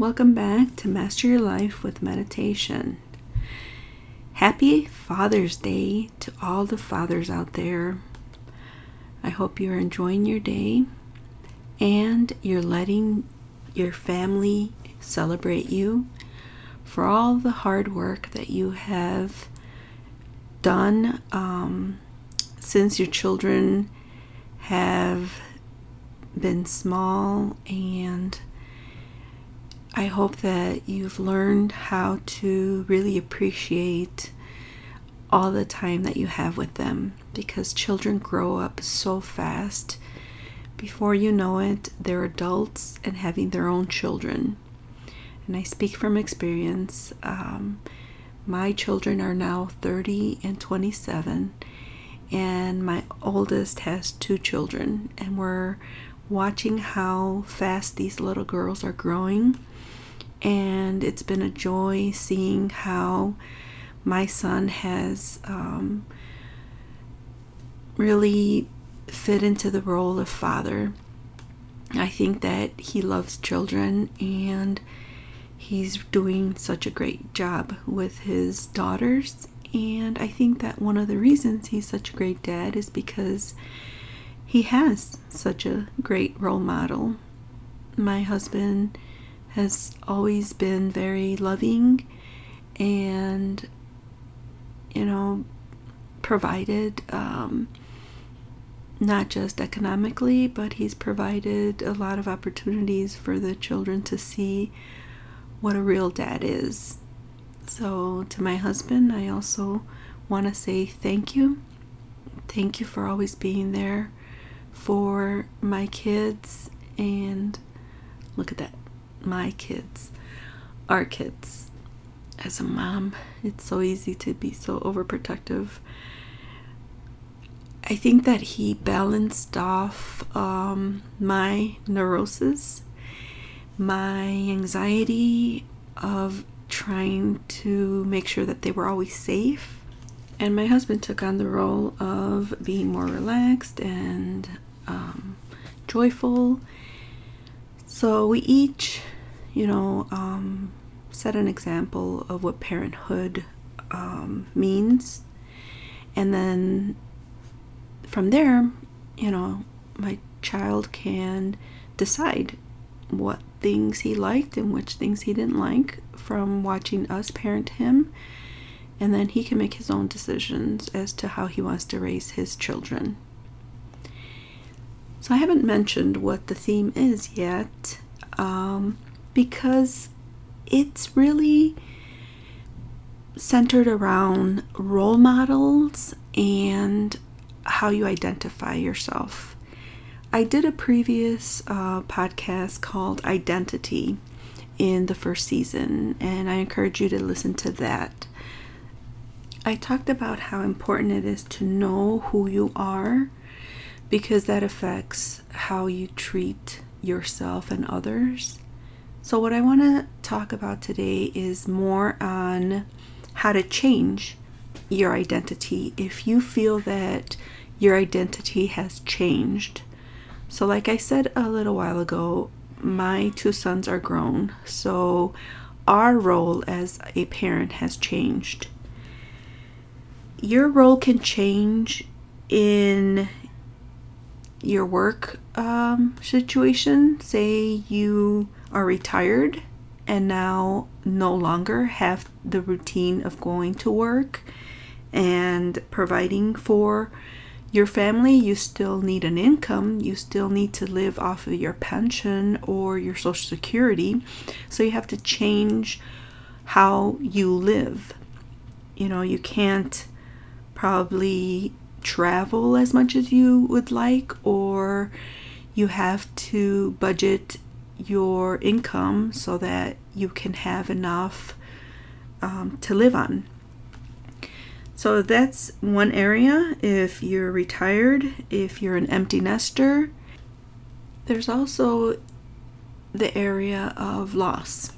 Welcome back to Master Your Life with Meditation. Happy Father's Day to all the fathers out there. I hope you're enjoying your day and you're letting your family celebrate you for all the hard work that you have done um, since your children have been small and I hope that you've learned how to really appreciate all the time that you have with them because children grow up so fast. Before you know it, they're adults and having their own children. And I speak from experience. Um, my children are now 30 and 27, and my oldest has two children, and we're watching how fast these little girls are growing and it's been a joy seeing how my son has um, really fit into the role of father. I think that he loves children and he's doing such a great job with his daughters. And I think that one of the reasons he's such a great dad is because he has such a great role model. My husband has always been very loving and, you know, provided um, not just economically, but he's provided a lot of opportunities for the children to see what a real dad is. So, to my husband, I also want to say thank you. Thank you for always being there for my kids. And look at that my kids, our kids. As a mom, it's so easy to be so overprotective. I think that he balanced off um, my neurosis, my anxiety of trying to make sure that they were always safe. And my husband took on the role of being more relaxed and um, joyful. So we each you know, um, set an example of what parenthood um, means. And then from there, you know, my child can decide what things he liked and which things he didn't like from watching us parent him. And then he can make his own decisions as to how he wants to raise his children. So I haven't mentioned what the theme is yet. Um, because it's really centered around role models and how you identify yourself. I did a previous uh, podcast called Identity in the first season, and I encourage you to listen to that. I talked about how important it is to know who you are because that affects how you treat yourself and others. So, what I want to talk about today is more on how to change your identity if you feel that your identity has changed. So, like I said a little while ago, my two sons are grown, so our role as a parent has changed. Your role can change in your work um, situation. Say you are retired and now no longer have the routine of going to work and providing for your family, you still need an income. You still need to live off of your pension or your social security. So you have to change how you live. You know, you can't probably travel as much as you would like, or you have to budget your income so that you can have enough um, to live on. So that's one area if you're retired, if you're an empty nester. There's also the area of loss.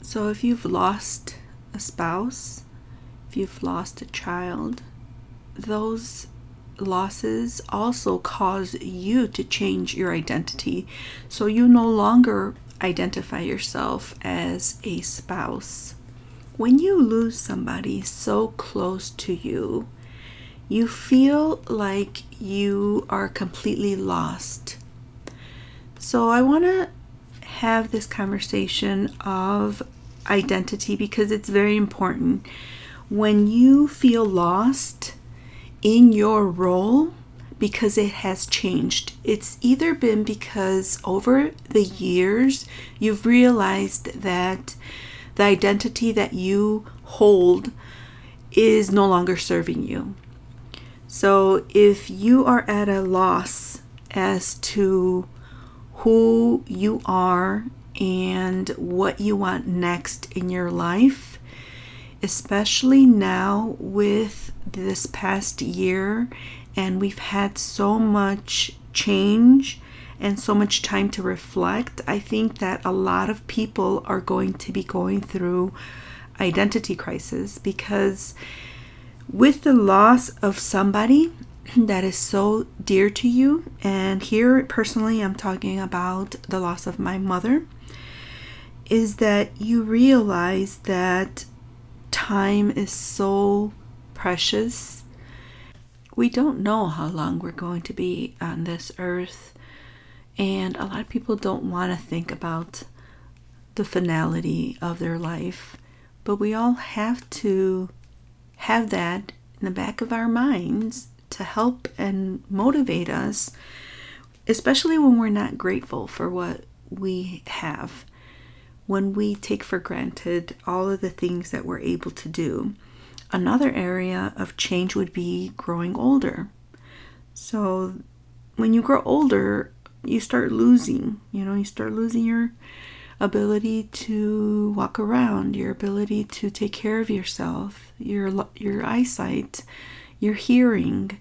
So if you've lost a spouse, if you've lost a child, those losses also cause you to change your identity. So you no longer identify yourself as a spouse. When you lose somebody so close to you, you feel like you are completely lost. So, I want to have this conversation of identity because it's very important. When you feel lost in your role, because it has changed. It's either been because over the years you've realized that the identity that you hold is no longer serving you. So if you are at a loss as to who you are and what you want next in your life, especially now with this past year and we've had so much change and so much time to reflect. I think that a lot of people are going to be going through identity crisis because with the loss of somebody that is so dear to you, and here personally I'm talking about the loss of my mother, is that you realize that time is so precious. We don't know how long we're going to be on this earth, and a lot of people don't want to think about the finality of their life, but we all have to have that in the back of our minds to help and motivate us, especially when we're not grateful for what we have, when we take for granted all of the things that we're able to do. Another area of change would be growing older. So, when you grow older, you start losing, you know, you start losing your ability to walk around, your ability to take care of yourself, your your eyesight, your hearing.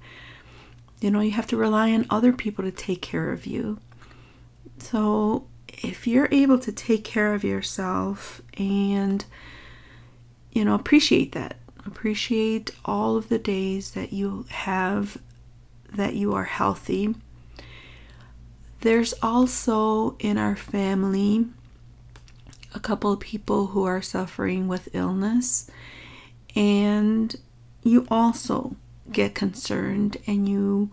You know, you have to rely on other people to take care of you. So, if you're able to take care of yourself and you know, appreciate that Appreciate all of the days that you have that you are healthy. There's also in our family a couple of people who are suffering with illness, and you also get concerned and you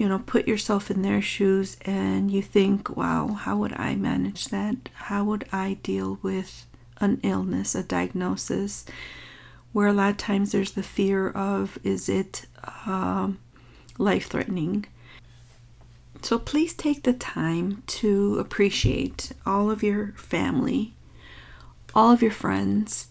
you know put yourself in their shoes and you think wow how would i manage that how would i deal with an illness a diagnosis where a lot of times there's the fear of is it uh, life threatening. So please take the time to appreciate all of your family, all of your friends.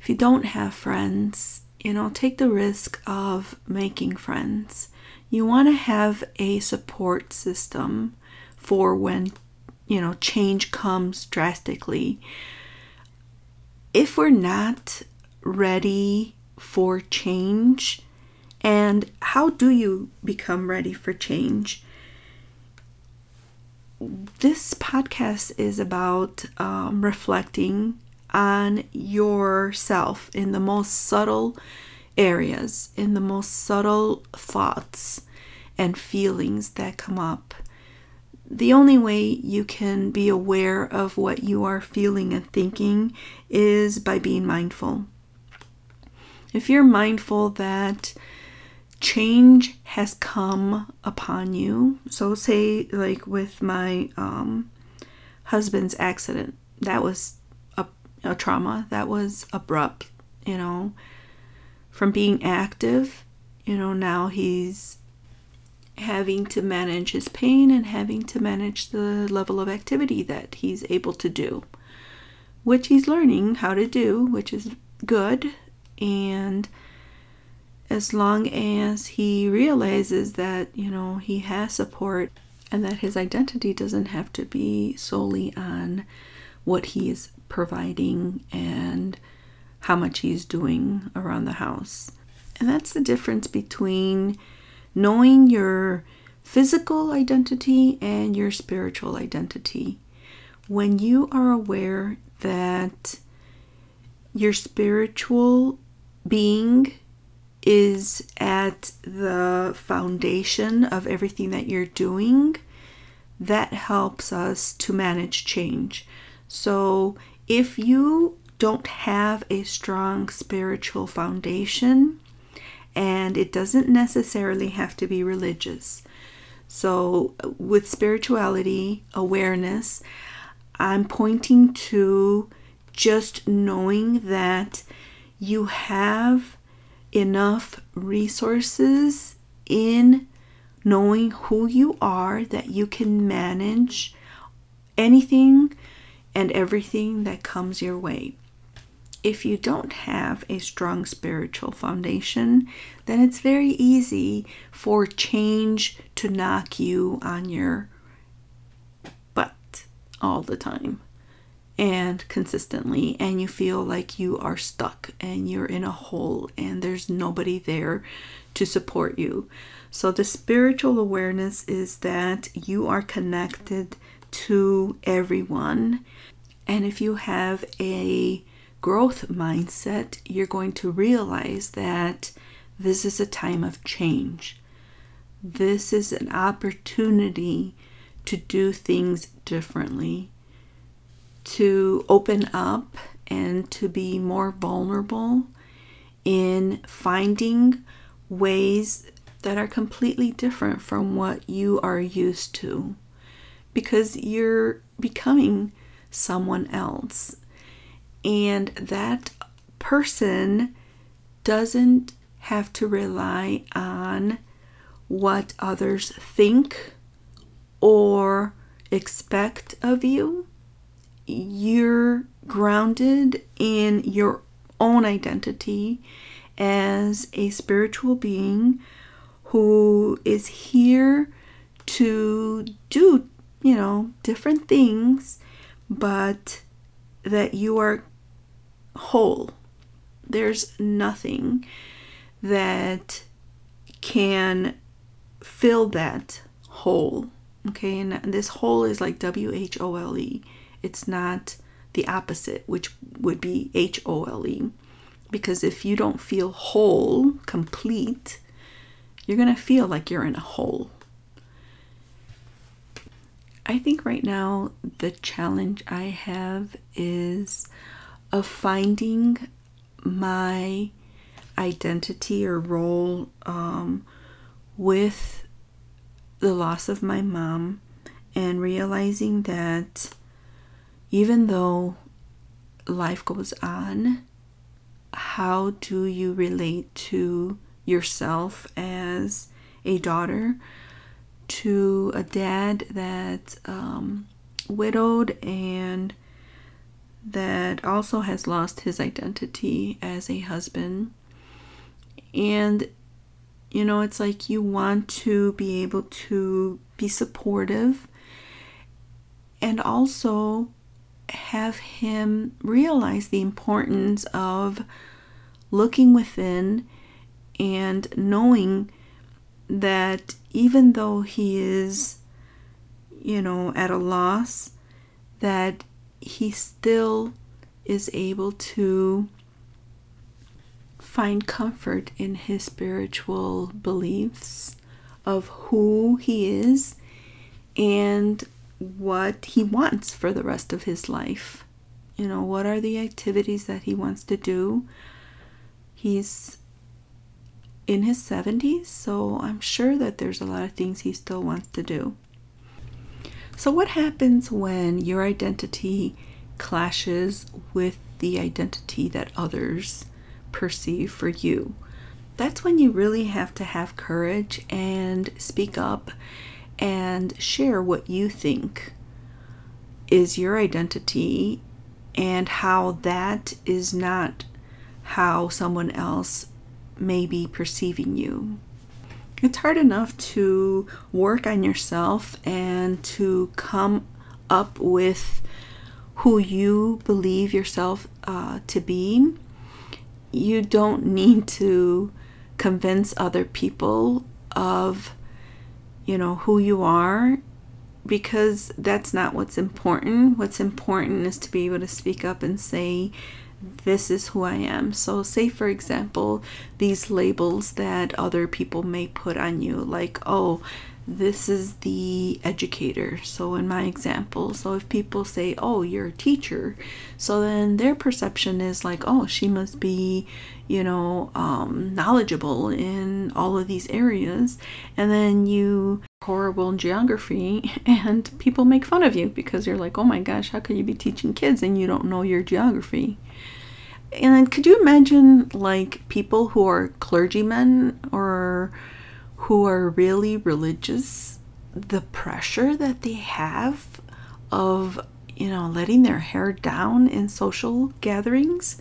If you don't have friends, you know, take the risk of making friends. You want to have a support system for when, you know, change comes drastically. If we're not ready for change? And how do you become ready for change? This podcast is about um, reflecting on yourself in the most subtle areas, in the most subtle thoughts and feelings that come up. The only way you can be aware of what you are feeling and thinking is by being mindful if you're mindful that change has come upon you, so say, like with my um, husband's accident, that was a, a trauma, that was abrupt, you know, from being active, you know, now he's having to manage his pain and having to manage the level of activity that he's able to do, which he's learning how to do, which is good. And as long as he realizes that, you know, he has support and that his identity doesn't have to be solely on what he is providing and how much he's doing around the house. And that's the difference between knowing your physical identity and your spiritual identity. When you are aware that your spiritual being is at the foundation of everything that you're doing, that helps us to manage change. So if you don't have a strong spiritual foundation, and it doesn't necessarily have to be religious. So, with spirituality, awareness, I'm pointing to just knowing that you have enough resources in knowing who you are that you can manage anything and everything that comes your way. If you don't have a strong spiritual foundation, then it's very easy for change to knock you on your butt all the time and consistently, and you feel like you are stuck and you're in a hole and there's nobody there to support you. So, the spiritual awareness is that you are connected to everyone. And if you have a growth mindset, you're going to realize that this is a time of change. This is an opportunity to do things differently, to open up and to be more vulnerable in finding ways that are completely different from what you are used to because you're becoming someone else. And that person doesn't have to rely on what others think or expect of you. You're grounded in your own identity as a spiritual being who is here to do, you know, different things, but that you are whole. There's nothing that can fill that hole. Okay, and this hole is like W H O L E. It's not the opposite, which would be H O L E. Because if you don't feel whole, complete, you're going to feel like you're in a hole. I think right now the challenge I have is of finding my identity or role um, with the loss of my mom and realizing that even though life goes on, how do you relate to yourself as a daughter to a dad that um, widowed and that also has lost his identity as a husband. And, you know, it's like you want to be able to be supportive and also have him realize the importance of looking within and knowing that even though he is, you know, at a loss, that he still is able to find comfort in his spiritual beliefs of who he is and what he wants for the rest of his life. You know, what are the activities that he wants to do? He's in his 70s, so I'm sure that there's a lot of things he still wants to do. So, what happens when your identity clashes with the identity that others perceive for you? That's when you really have to have courage and speak up and share what you think is your identity and how that is not how someone else may be perceiving you. It's hard enough to work on yourself and to come up with who you believe yourself uh, to be. You don't need to convince other people of you know who you are because that's not what's important. What's important is to be able to speak up and say this is who I am. So, say for example, these labels that other people may put on you, like, oh, this is the educator. So, in my example, so if people say, Oh, you're a teacher, so then their perception is like, Oh, she must be, you know, um, knowledgeable in all of these areas. And then you horrible in geography, and people make fun of you because you're like, Oh my gosh, how could you be teaching kids and you don't know your geography? And then could you imagine like people who are clergymen or who are really religious, the pressure that they have of, you know, letting their hair down in social gatherings.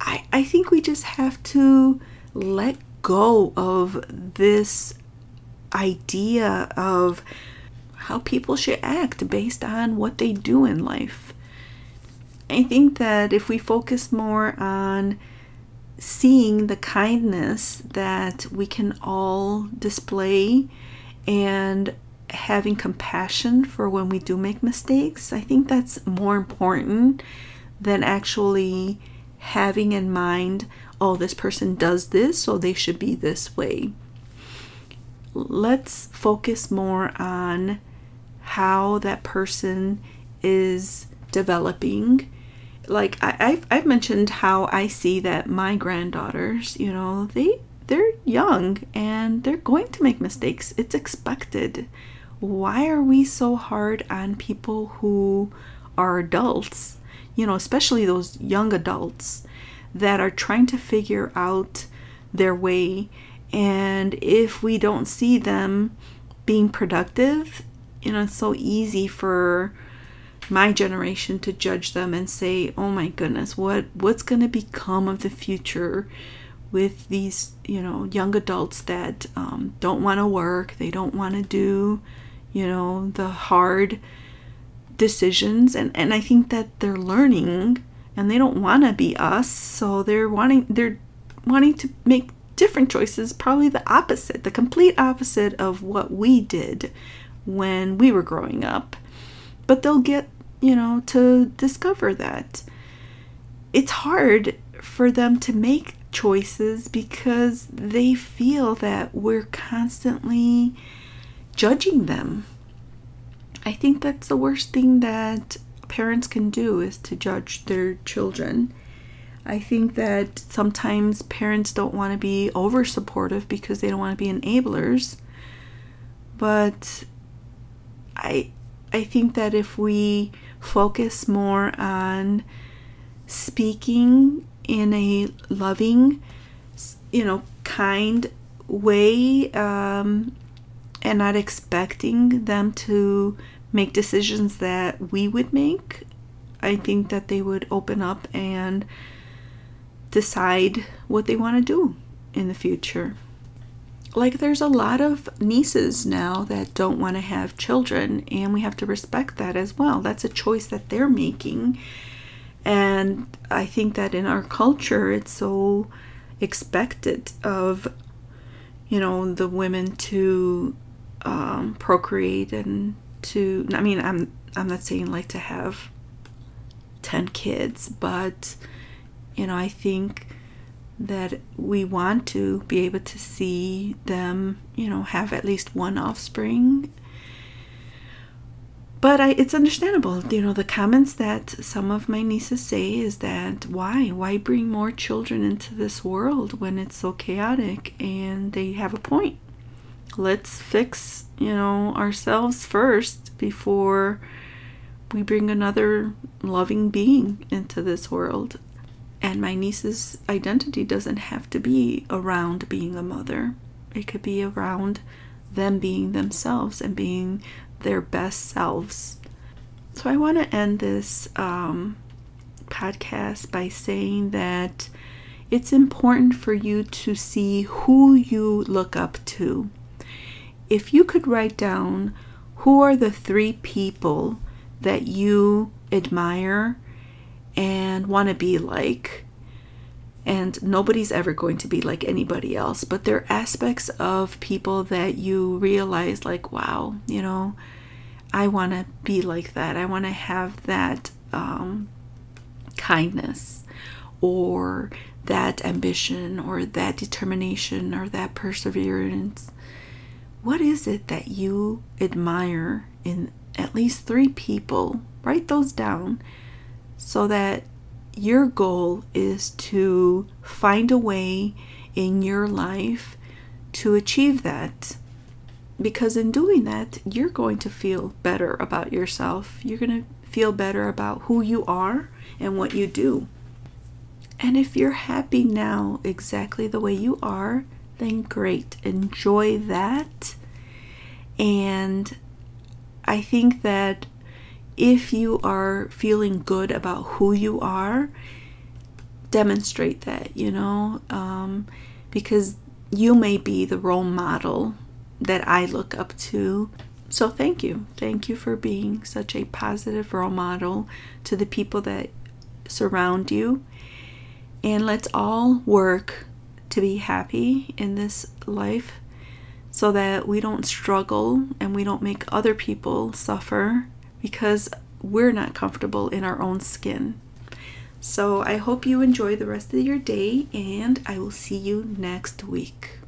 I, I think we just have to let go of this idea of how people should act based on what they do in life. I think that if we focus more on seeing the kindness that we can all display and having compassion for when we do make mistakes, I think that's more important than actually having in mind, oh, this person does this, so they should be this way. Let's focus more on how that person is developing like I, have I've mentioned how I see that my granddaughters, you know, they they're young and they're going to make mistakes. It's expected. Why are we so hard on people who are adults? You know, especially those young adults that are trying to figure out their way. And if we don't see them being productive, you know, it's so easy for my generation to judge them and say, "Oh my goodness, what what's going to become of the future with these, you know, young adults that um, don't want to work, they don't want to do, you know, the hard decisions." And and I think that they're learning and they don't want to be us, so they're wanting they're wanting to make different choices, probably the opposite, the complete opposite of what we did when we were growing up. But they'll get you know, to discover that. It's hard for them to make choices because they feel that we're constantly judging them. I think that's the worst thing that parents can do is to judge their children. I think that sometimes parents don't want to be over supportive because they don't want to be enablers. But I I think that if we focus more on speaking in a loving, you know, kind way um, and not expecting them to make decisions that we would make. I think that they would open up and decide what they want to do in the future like there's a lot of nieces now that don't want to have children and we have to respect that as well. That's a choice that they're making. And i think that in our culture it's so expected of you know the women to um, procreate and to i mean i'm i'm not saying like to have 10 kids but you know i think that we want to be able to see them, you know, have at least one offspring. But I, it's understandable, you know, the comments that some of my nieces say is that why? Why bring more children into this world when it's so chaotic? And they have a point. Let's fix, you know, ourselves first before we bring another loving being into this world. And my niece's identity doesn't have to be around being a mother, it could be around them being themselves and being their best selves. So I want to end this um, podcast by saying that it's important for you to see who you look up to. If you could write down who are the three people that you admire and want to be like. And nobody's ever going to be like anybody else, but there are aspects of people that you realize, like, wow, you know, I want to be like that. I want to have that um, kindness or that ambition or that determination or that perseverance what is it that you admire in at least three people? Write those down so that your goal is to find a way in your life to achieve that. Because in doing that, you're going to feel better about yourself. You're going to feel better about who you are and what you do. And if you're happy now exactly the way you are, then great. Enjoy that. And I think that if you are feeling good about who you are, demonstrate that, you know, um, because you may be the role model that I look up to. So thank you. Thank you for being such a positive role model to the people that surround you. And let's all work to be happy in this life so that we don't struggle and we don't make other people suffer because we're not comfortable in our own skin. So I hope you enjoy the rest of your day and I will see you next week.